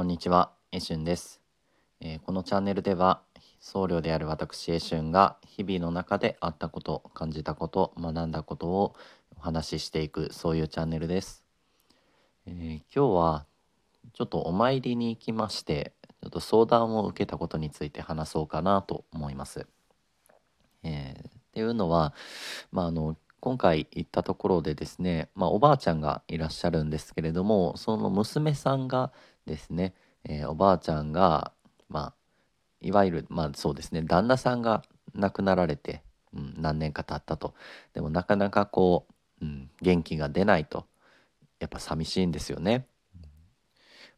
こんにちは、えしゅんです、えーこのチャンネルでは僧侶である私えしゅんが日々の中であったこと、感じたこと、学んだことをお話ししていくそういうチャンネルです。えー今日はちょっとお参りに行きまして、ちょっと相談を受けたことについて話そうかなと思います。えーっていうのは、まあ、あの今回行ったところでですね、まあ、おばあちゃんがいらっしゃるんですけれどもその娘さんがですね、えーおばあちゃんが、まあ、いわゆる、まあ、そうですね旦那さんが亡くなられて、うん、何年か経ったと。でもなかなかこう、うん、元気が出ないと。やっぱ寂しいんですよね。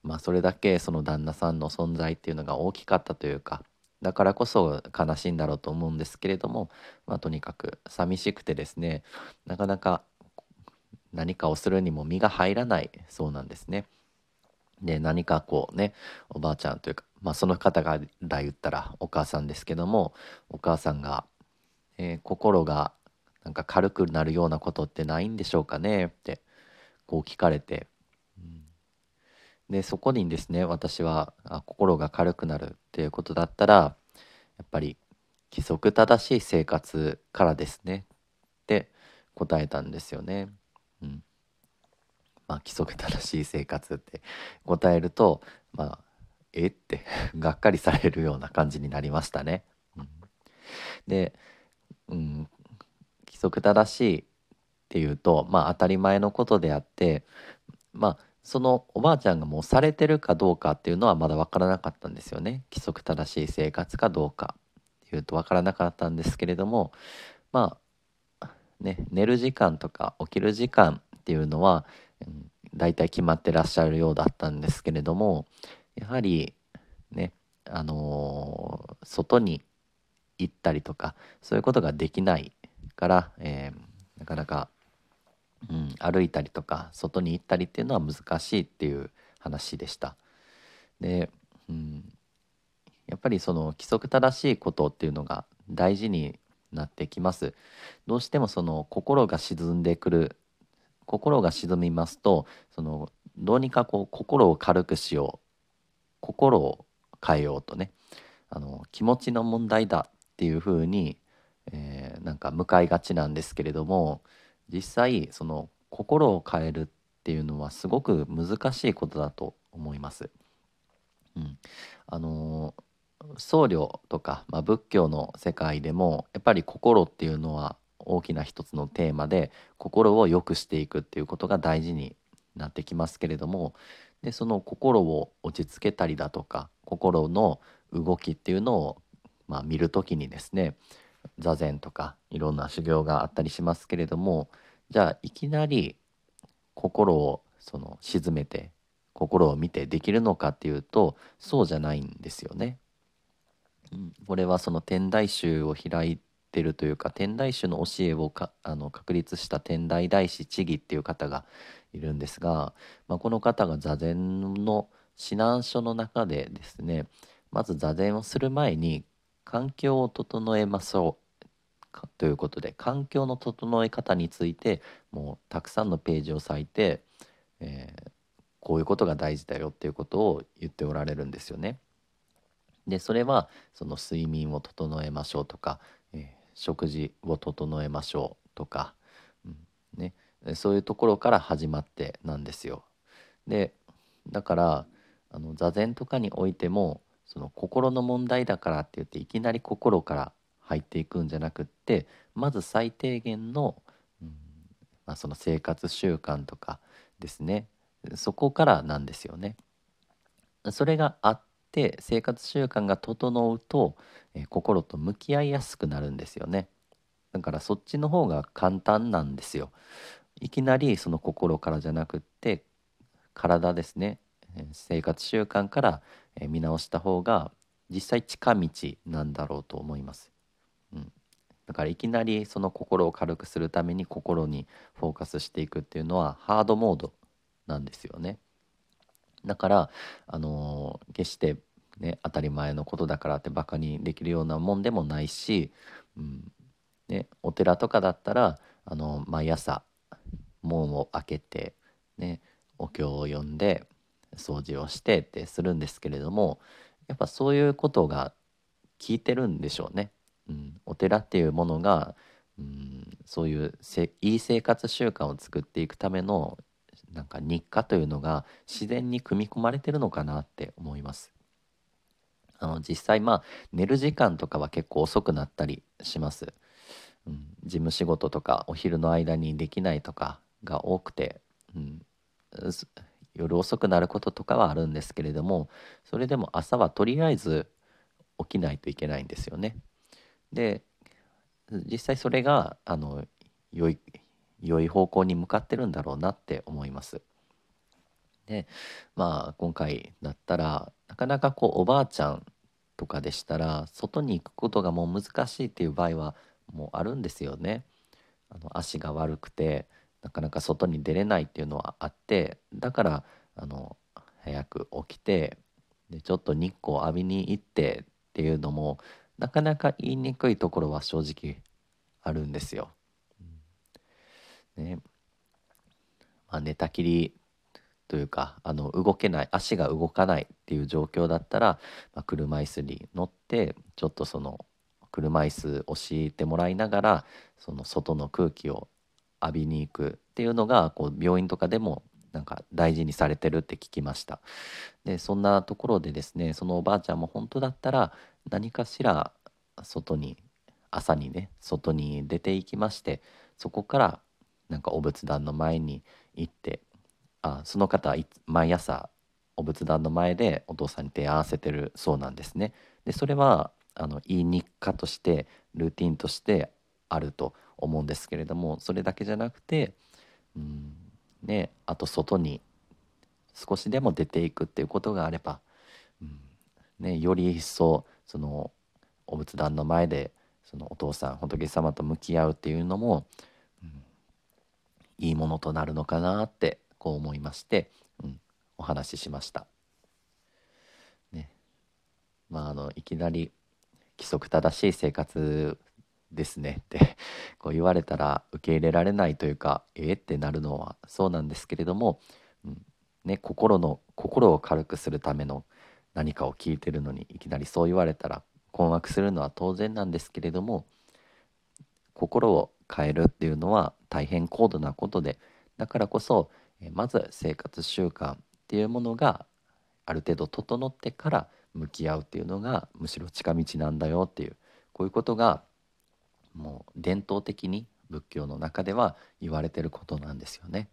まあそれだけその旦那さんの存在っていうのが大きかったというかだからこそ悲しいんだろうと思うんですけれども、まあ、とにかく寂しくてですねなかなか何かをするにも身が入らないそうなんですね。で何かこうねおばあちゃんというか、まあ、その方が言ったらお母さんですけどもお母さんが、えー心がなんか軽くなるようなことってないんでしょうかねってこう聞かれて、でそこにですね私は心が軽くなるっていうことだったらやっぱり規則正しい生活からですねって答えたんですよね。うんまあ、規則正しい生活って答えるとまあえ？って がっかりされるような感じになりましたね。うんで、うん、規則正しいっていうとまあ当たり前のことであってまあそのおばあちゃんがもうされてるかどうかっていうのはまだ分からなかったんですよね。規則正しい生活かどうかっていうと分からなかったんですけれどもまあね寝る時間とか起きる時間っていうのは、うん、大体決まってらっしゃるようだったんですけれどもやはりねあのー外に行ったりとかそういうことができないから、えーなかなかうん、歩いたりとか外に行ったりっていうのは難しいっていう話でした。で、うん、やっぱりその規則正しいことっていうのが大事になってきます。どうしてもその心が沈んでくる心が沈みますとそのどうにかこう心を軽くしよう心を変えようとねあの気持ちの問題だっていうふうに、えーなんか向かいがちなんですけれども実際その心を変えるっていうのはすごく難しいことだと思います。うん、あの僧侶とか、まあ、仏教の世界でもやっぱり心っていうのは大きな一つのテーマで心を良くしていくっていうことが大事になってきますけれどもでその心を落ち着けたりだとか心の動きっていうのを、まあ、見るときにですね座禅とかいろんな修行があったりしますけれどもじゃあいきなり心をその沈めて心を見てできるのかっていうとそうじゃないんですよね。うん、これはその天台宗を開いてるというか天台宗の教えをかあの確立した天台大師智義っていう方がいるんですが、まあ、この方が座禅の指南書の中でですねまず座禅をする前に環境を整えましょうかということで環境の整え方についてもうたくさんのページを割いて、えーこういうことが大事だよっていうことを言っておられるんですよね。でそれはその睡眠を整えましょうとか、えー食事を整えましょうとか、うんね、そういうところから始まってなんですよ。でだからあの座禅とかにおいてもその心の問題だからって言っていきなり心から入っていくんじゃなくってまず最低限の、うんまあ、その生活習慣とかですねそこからなんですよね。それがあって生活習慣が整うと、えー心と向き合いやすくなるんですよね。だからそっちの方が簡単なんですよ。いきなりその心からじゃなくって体ですね生活習慣からえ見直した方が実際近道なんだろうと思います。だからいきなりその心を軽くするために心にフォーカスしていくっていうのはハードモードなんですよね。だから、あのー決して、ね、当たり前のことだからってバカにできるようなもんでもないし、うんね、お寺とかだったら、あの毎朝門を開けて、ね、お経を読んで掃除をしてってするんですけれどもやっぱそういうことが効いてるんでしょうね。お寺っていうものが、うん、そういういい生活習慣を作っていくためのなんか日課というのが自然に組み込まれてるのかなって思います。あの実際まあ寝る時間とかは結構遅くなったりします。うん、事務仕事とかお昼の間にできないとかが多くて、うん、夜遅くなることとかはあるんですけれどもそれでも朝はとりあえず起きないといけないんですよね。で実際それがあの良い良い方向に向かってるんだろうなって思います。でまあ今回だったらなかなかこうおばあちゃんとかでしたら外に行くことがもう難しいっていう場合はもうあるんですよね。あの足が悪くてなかなか外に出れないっていうのはあってだからあの早く起きてでちょっと日光浴びに行ってっていうのもなかなか言いにくいところは正直あるんですよ。ねまあ、寝たきりというかあの動けない足が動かないっていう状況だったら、まあ、車椅子に乗ってちょっとその車椅子押してもらいながらその外の空気を浴びに行くっていうのがこう病院とかでもなんか大事にされてるって聞きましたでそんなところでですねそのおばあちゃんも本当だったら何かしら外に朝にね外に出ていきましてそこからなんかお仏壇の前に行ってあその方は毎朝お仏壇の前でお父さんに手合わせてるそうなんですね。でそれはあのいい日課としてルーティンとしてあると思うんですけれどもそれだけじゃなくて、うんね、あと外に少しでも出ていくっていうことがあれば、うんね、より一層そのお仏壇の前でそのお父さん仏様と向き合うっていうのも、うん、いいものとなるのかなってこう思いまして、うん、お話ししました。ね、まああのいきなり規則正しい生活ですねって こう言われたら受け入れられないというかええってなるのはそうなんですけれども、うんね、心の心を軽くするための何かを聞いてるのにいきなりそう言われたら困惑するのは当然なんですけれども心を変えるっていうのは大変高度なことでだからこそまず生活習慣っていうものがある程度整ってから向き合うっていうのがむしろ近道なんだよっていうこういうことがもう伝統的に仏教の中では言われてることなんですよね。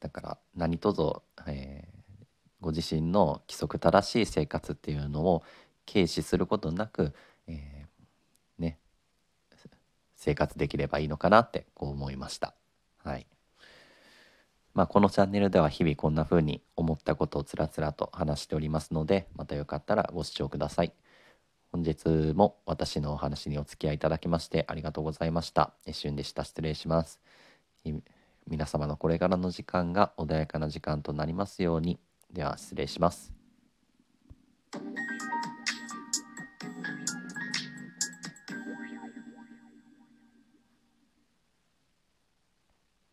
だから何とぞ、えー、ご自身の規則正しい生活っていうのを軽視することなく、えー、ね生活できればいいのかなってこう思いました。はいまあ、このチャンネルでは日々こんな風に思ったことをつらつらと話しておりますのでまたよかったらご視聴ください。本日も私のお話にお付き合いいただきましてありがとうございました。一瞬でした。失礼します。皆様のこれからの時間が穏やかな時間となりますように。では失礼します。